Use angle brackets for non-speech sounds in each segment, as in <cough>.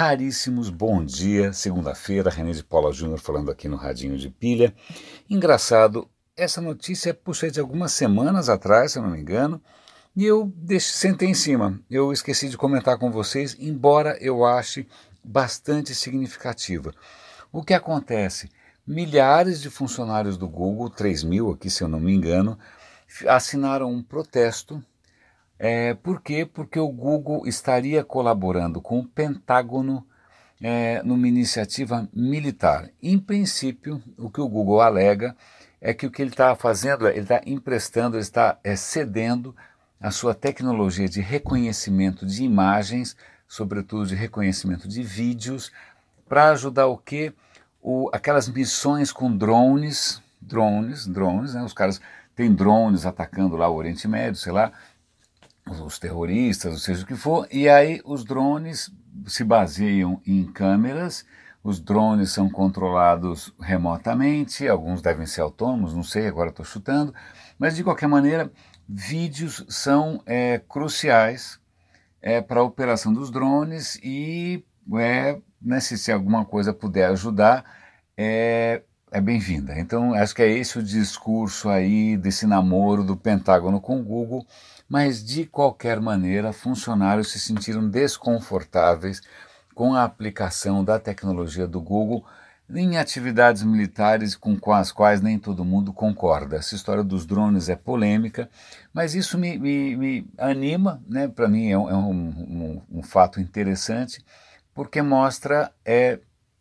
raríssimos bom dia, segunda-feira, René de Paula Júnior falando aqui no Radinho de Pilha. Engraçado, essa notícia puxei de algumas semanas atrás, se eu não me engano, e eu sentei em cima. Eu esqueci de comentar com vocês, embora eu ache bastante significativa. O que acontece? Milhares de funcionários do Google, 3 mil aqui se eu não me engano, assinaram um protesto é, por quê? Porque o Google estaria colaborando com o Pentágono é, numa iniciativa militar. Em princípio, o que o Google alega é que o que ele está fazendo, ele está emprestando, ele está é, cedendo a sua tecnologia de reconhecimento de imagens, sobretudo de reconhecimento de vídeos, para ajudar o que? Aquelas missões com drones, drones, drones, né? os caras têm drones atacando lá o Oriente Médio, sei lá, os terroristas, ou seja o que for, e aí os drones se baseiam em câmeras, os drones são controlados remotamente, alguns devem ser autônomos, não sei, agora estou chutando, mas de qualquer maneira, vídeos são é, cruciais é, para a operação dos drones e é, né, se, se alguma coisa puder ajudar, é, é bem-vinda. Então, acho que é esse o discurso aí desse namoro do Pentágono com o Google, mas de qualquer maneira, funcionários se sentiram desconfortáveis com a aplicação da tecnologia do Google em atividades militares com as quais nem todo mundo concorda. Essa história dos drones é polêmica, mas isso me, me, me anima, né? para mim é, um, é um, um, um, fato interessante, porque mostra, é,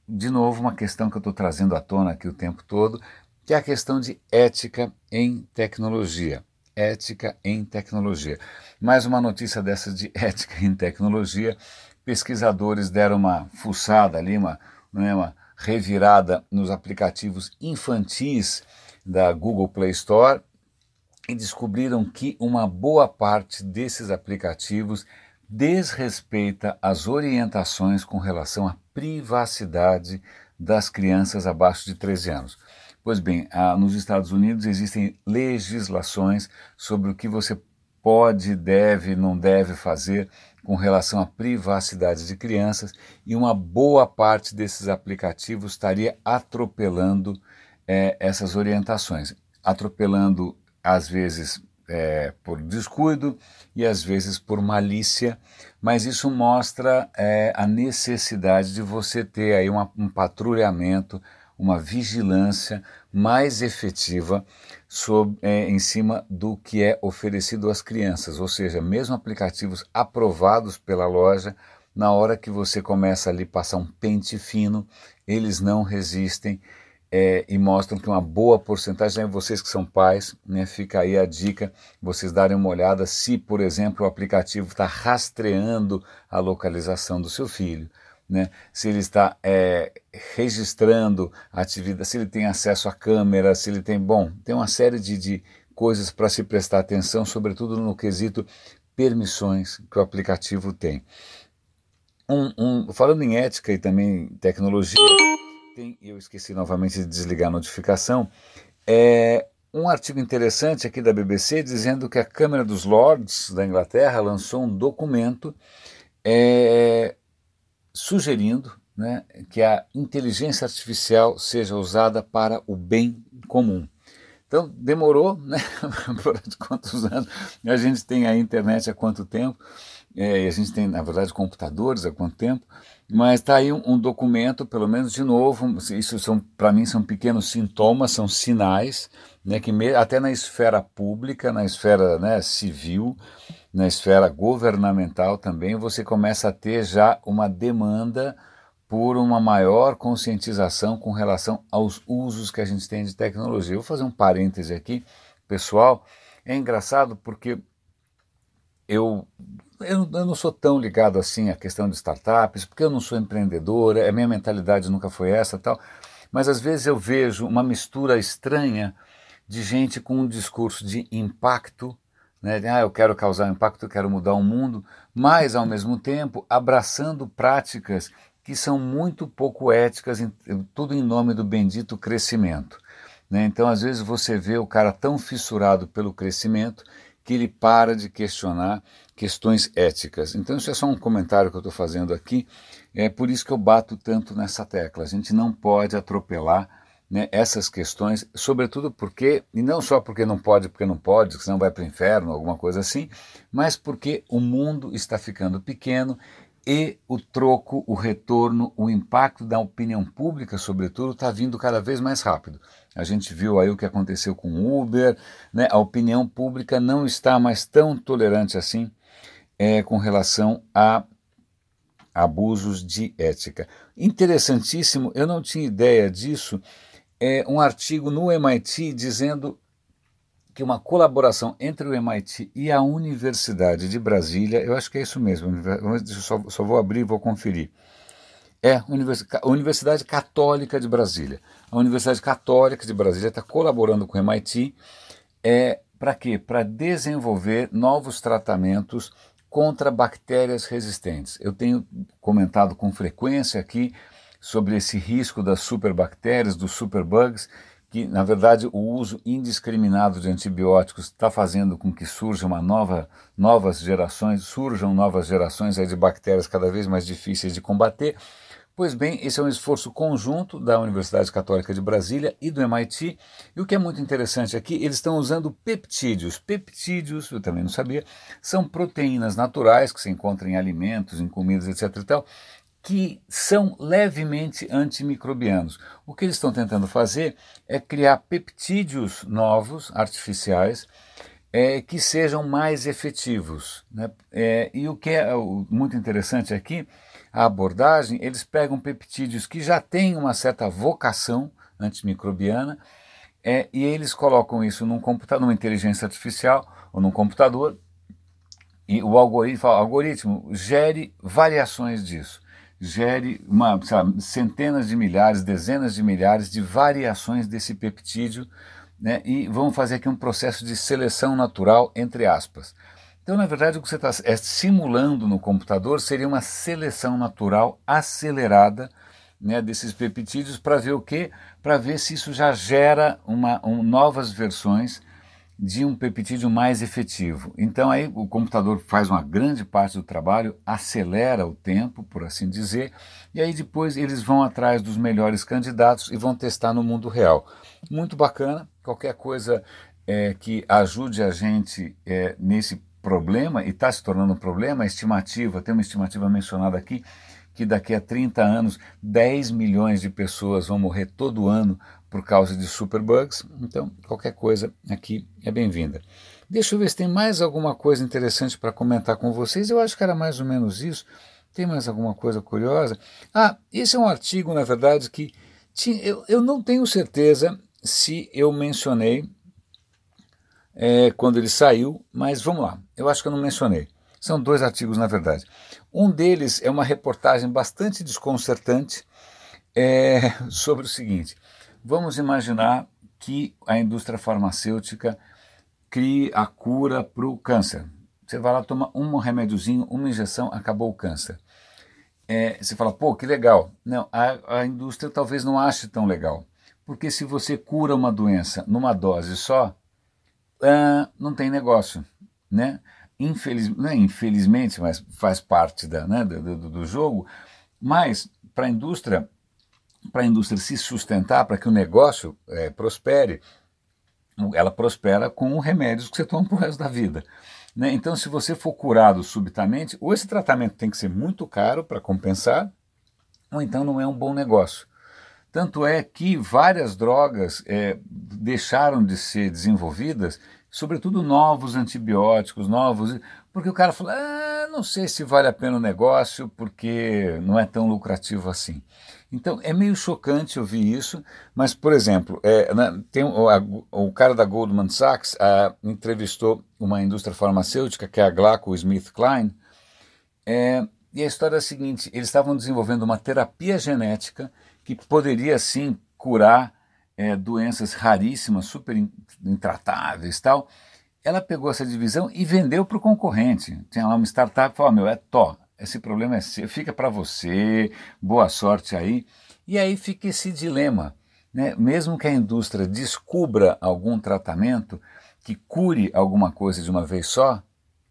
de novo, uma questão que eu estou trazendo à tona aqui o tempo todo, que é a questão de ética em tecnologia ética em tecnologia. Mais uma notícia dessa de <laughs> ética em tecnologia. Pesquisadores deram uma fuçada ali, uma, é, uma revirada nos aplicativos infantis da Google Play Store e descobriram que uma boa parte desses aplicativos desrespeita as orientações com relação à privacidade das crianças abaixo de 13 anos. Pois bem, ah, nos Estados Unidos existem legislações sobre o que você pode, deve, não deve fazer com relação à privacidade de crianças e uma boa parte desses aplicativos estaria atropelando é, essas orientações, atropelando às vezes é, por descuido e às vezes por malícia, mas isso mostra é, a necessidade de você ter aí uma, um patrulhamento uma vigilância mais efetiva sobre, é, em cima do que é oferecido às crianças, ou seja, mesmo aplicativos aprovados pela loja, na hora que você começa ali passar um pente fino, eles não resistem é, e mostram que uma boa porcentagem, né, vocês que são pais, né, fica aí a dica, vocês darem uma olhada se, por exemplo, o aplicativo está rastreando a localização do seu filho né? se ele está é, registrando atividade, se ele tem acesso à câmera, se ele tem. Bom, tem uma série de, de coisas para se prestar atenção, sobretudo no quesito permissões que o aplicativo tem. Um, um, falando em ética e também tecnologia, tem, eu esqueci novamente de desligar a notificação, é um artigo interessante aqui da BBC dizendo que a Câmara dos Lords da Inglaterra lançou um documento é, sugerindo né, que a inteligência artificial seja usada para o bem comum. Então demorou, né? <laughs> Por quantos anos? A gente tem a internet há quanto tempo? É, a gente tem, na verdade, computadores há quanto tempo? Mas está aí um, um, documento, pelo menos de novo, isso são para mim são pequenos sintomas, são sinais, né, que me, até na esfera pública, na esfera né, civil, na esfera governamental também, você começa a ter já uma demanda por uma maior conscientização com relação aos usos que a gente tem de tecnologia. Vou fazer um parêntese aqui, pessoal. É engraçado porque eu, eu, eu não sou tão ligado assim à questão de startups, porque eu não sou empreendedor, a minha mentalidade nunca foi essa tal, mas às vezes eu vejo uma mistura estranha de gente com um discurso de impacto né? Ah, eu quero causar impacto, eu quero mudar o mundo, mas ao mesmo tempo abraçando práticas que são muito pouco éticas, tudo em nome do bendito crescimento. Né? Então, às vezes, você vê o cara tão fissurado pelo crescimento que ele para de questionar questões éticas. Então, isso é só um comentário que eu estou fazendo aqui. É por isso que eu bato tanto nessa tecla. A gente não pode atropelar né, essas questões, sobretudo porque, e não só porque não pode, porque não pode, senão vai para o inferno, alguma coisa assim, mas porque o mundo está ficando pequeno e o troco, o retorno, o impacto da opinião pública, sobretudo, está vindo cada vez mais rápido. A gente viu aí o que aconteceu com o Uber, né? a opinião pública não está mais tão tolerante assim é, com relação a abusos de ética. Interessantíssimo, eu não tinha ideia disso, é um artigo no MIT dizendo que uma colaboração entre o MIT e a Universidade de Brasília, eu acho que é isso mesmo, só, só vou abrir e vou conferir. É a Universidade Católica de Brasília. A Universidade Católica de Brasília está colaborando com o MIT é, para quê? Para desenvolver novos tratamentos contra bactérias resistentes. Eu tenho comentado com frequência aqui sobre esse risco das superbactérias, dos superbugs, que na verdade o uso indiscriminado de antibióticos está fazendo com que surja uma nova, novas gerações, surjam novas gerações de bactérias cada vez mais difíceis de combater. Pois bem, esse é um esforço conjunto da Universidade Católica de Brasília e do MIT. E o que é muito interessante aqui, eles estão usando peptídeos. Peptídeos, eu também não sabia, são proteínas naturais que se encontram em alimentos, em comidas, etc. E tal, que são levemente antimicrobianos. O que eles estão tentando fazer é criar peptídeos novos, artificiais, é, que sejam mais efetivos. Né? É, e o que é muito interessante aqui, a abordagem, eles pegam peptídeos que já têm uma certa vocação antimicrobiana é, e eles colocam isso num computador, numa inteligência artificial ou num computador e o algoritmo, o algoritmo gere variações disso gere uma, centenas de milhares, dezenas de milhares de variações desse peptídeo né, e vamos fazer aqui um processo de seleção natural, entre aspas. Então, na verdade, o que você está é, simulando no computador seria uma seleção natural acelerada né, desses peptídeos para ver o quê? Para ver se isso já gera uma, um, novas versões de um peptídeo mais efetivo. Então aí o computador faz uma grande parte do trabalho, acelera o tempo, por assim dizer, e aí depois eles vão atrás dos melhores candidatos e vão testar no mundo real. Muito bacana, qualquer coisa é, que ajude a gente é, nesse problema, e está se tornando um problema, a estimativa, tem uma estimativa mencionada aqui, que daqui a 30 anos 10 milhões de pessoas vão morrer todo ano por causa de superbugs. Então, qualquer coisa aqui é bem-vinda. Deixa eu ver se tem mais alguma coisa interessante para comentar com vocês. Eu acho que era mais ou menos isso. Tem mais alguma coisa curiosa? Ah, esse é um artigo, na verdade, que tinha, eu, eu não tenho certeza se eu mencionei é, quando ele saiu, mas vamos lá. Eu acho que eu não mencionei. São dois artigos, na verdade. Um deles é uma reportagem bastante desconcertante é, <laughs> sobre o seguinte: Vamos imaginar que a indústria farmacêutica crie a cura para o câncer. Você vai lá, toma um remédiozinho, uma injeção, acabou o câncer. É, você fala, pô, que legal. Não, a, a indústria talvez não ache tão legal. Porque se você cura uma doença numa dose só, ah, não tem negócio. Né? É infelizmente, mas faz parte da, né, do, do, do jogo. Mas para a indústria para a indústria se sustentar, para que o negócio é, prospere, ela prospera com remédios que você toma para o resto da vida. Né? Então, se você for curado subitamente, ou esse tratamento tem que ser muito caro para compensar, ou então não é um bom negócio. Tanto é que várias drogas é, deixaram de ser desenvolvidas, sobretudo novos antibióticos, novos, porque o cara falou: ah, não sei se vale a pena o negócio, porque não é tão lucrativo assim. Então é meio chocante ouvir isso, mas, por exemplo, é, tem o, a, o, cara da Goldman Sachs a, entrevistou uma indústria farmacêutica, que é a GlaxoSmithKline, é, e a história é a seguinte: eles estavam desenvolvendo uma terapia genética que poderia sim curar é, doenças raríssimas, super intratáveis tal. Ela pegou essa divisão e vendeu para o concorrente. Tinha lá uma startup e falou: meu, é Tó, esse problema é seu, fica para você, boa sorte aí. E aí fica esse dilema. Né? Mesmo que a indústria descubra algum tratamento que cure alguma coisa de uma vez só,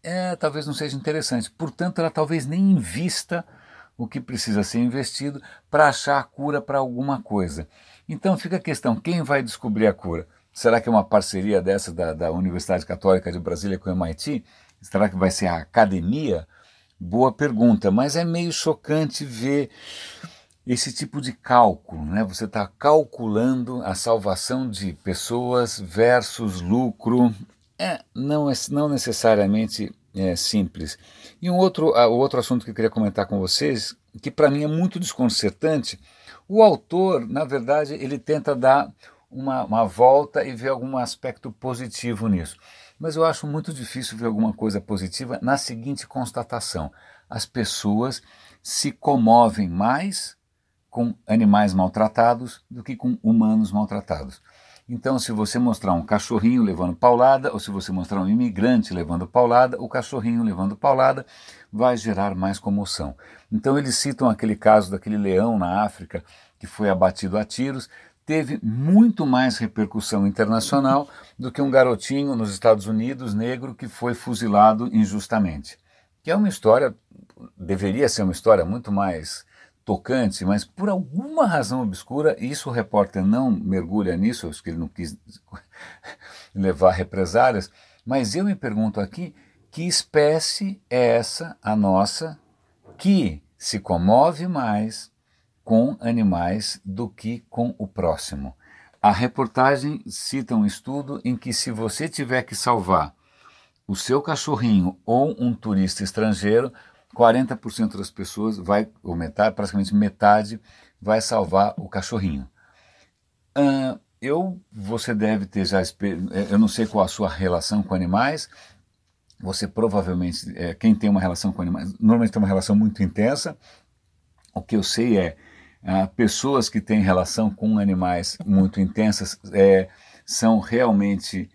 é, talvez não seja interessante. Portanto, ela talvez nem invista o que precisa ser investido para achar a cura para alguma coisa. Então fica a questão: quem vai descobrir a cura? Será que é uma parceria dessa da, da Universidade Católica de Brasília com o MIT? Será que vai ser a academia? Boa pergunta, mas é meio chocante ver esse tipo de cálculo, né? Você está calculando a salvação de pessoas versus lucro. É, não, não necessariamente é simples. E um outro, uh, outro assunto que eu queria comentar com vocês, que para mim é muito desconcertante, o autor, na verdade, ele tenta dar uma, uma volta e ver algum aspecto positivo nisso. Mas eu acho muito difícil ver alguma coisa positiva na seguinte constatação: as pessoas se comovem mais com animais maltratados do que com humanos maltratados. Então, se você mostrar um cachorrinho levando paulada, ou se você mostrar um imigrante levando paulada, o cachorrinho levando paulada vai gerar mais comoção. Então, eles citam aquele caso daquele leão na África que foi abatido a tiros, teve muito mais repercussão internacional do que um garotinho nos Estados Unidos negro que foi fuzilado injustamente. Que é uma história, deveria ser uma história muito mais mas por alguma razão obscura, isso o repórter não mergulha nisso, acho que ele não quis <laughs> levar represálias, mas eu me pergunto aqui, que espécie é essa, a nossa, que se comove mais com animais do que com o próximo? A reportagem cita um estudo em que se você tiver que salvar o seu cachorrinho ou um turista estrangeiro, 40% das pessoas vai, ou metade, praticamente metade, vai salvar o cachorrinho. Uh, eu, você deve ter já, eu não sei qual a sua relação com animais, você provavelmente, é, quem tem uma relação com animais, normalmente tem uma relação muito intensa, o que eu sei é, uh, pessoas que têm relação com animais muito intensas é, são realmente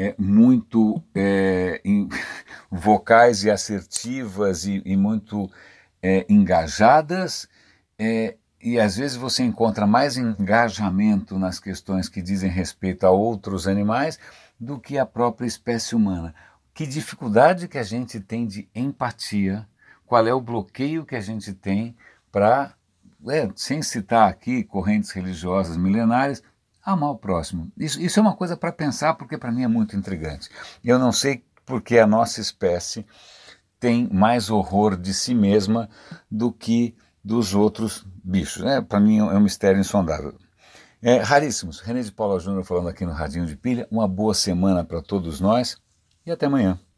é, muito é, em, <laughs> vocais e assertivas e, e muito é, engajadas, é, e às vezes você encontra mais engajamento nas questões que dizem respeito a outros animais do que a própria espécie humana. Que dificuldade que a gente tem de empatia, qual é o bloqueio que a gente tem para, é, sem citar aqui correntes religiosas milenares, amar o próximo. Isso, isso é uma coisa para pensar, porque para mim é muito intrigante. Eu não sei porque a nossa espécie tem mais horror de si mesma do que dos outros bichos. É, para mim é um mistério insondável. É, raríssimos. René de Paula Júnior falando aqui no Radinho de Pilha. Uma boa semana para todos nós e até amanhã.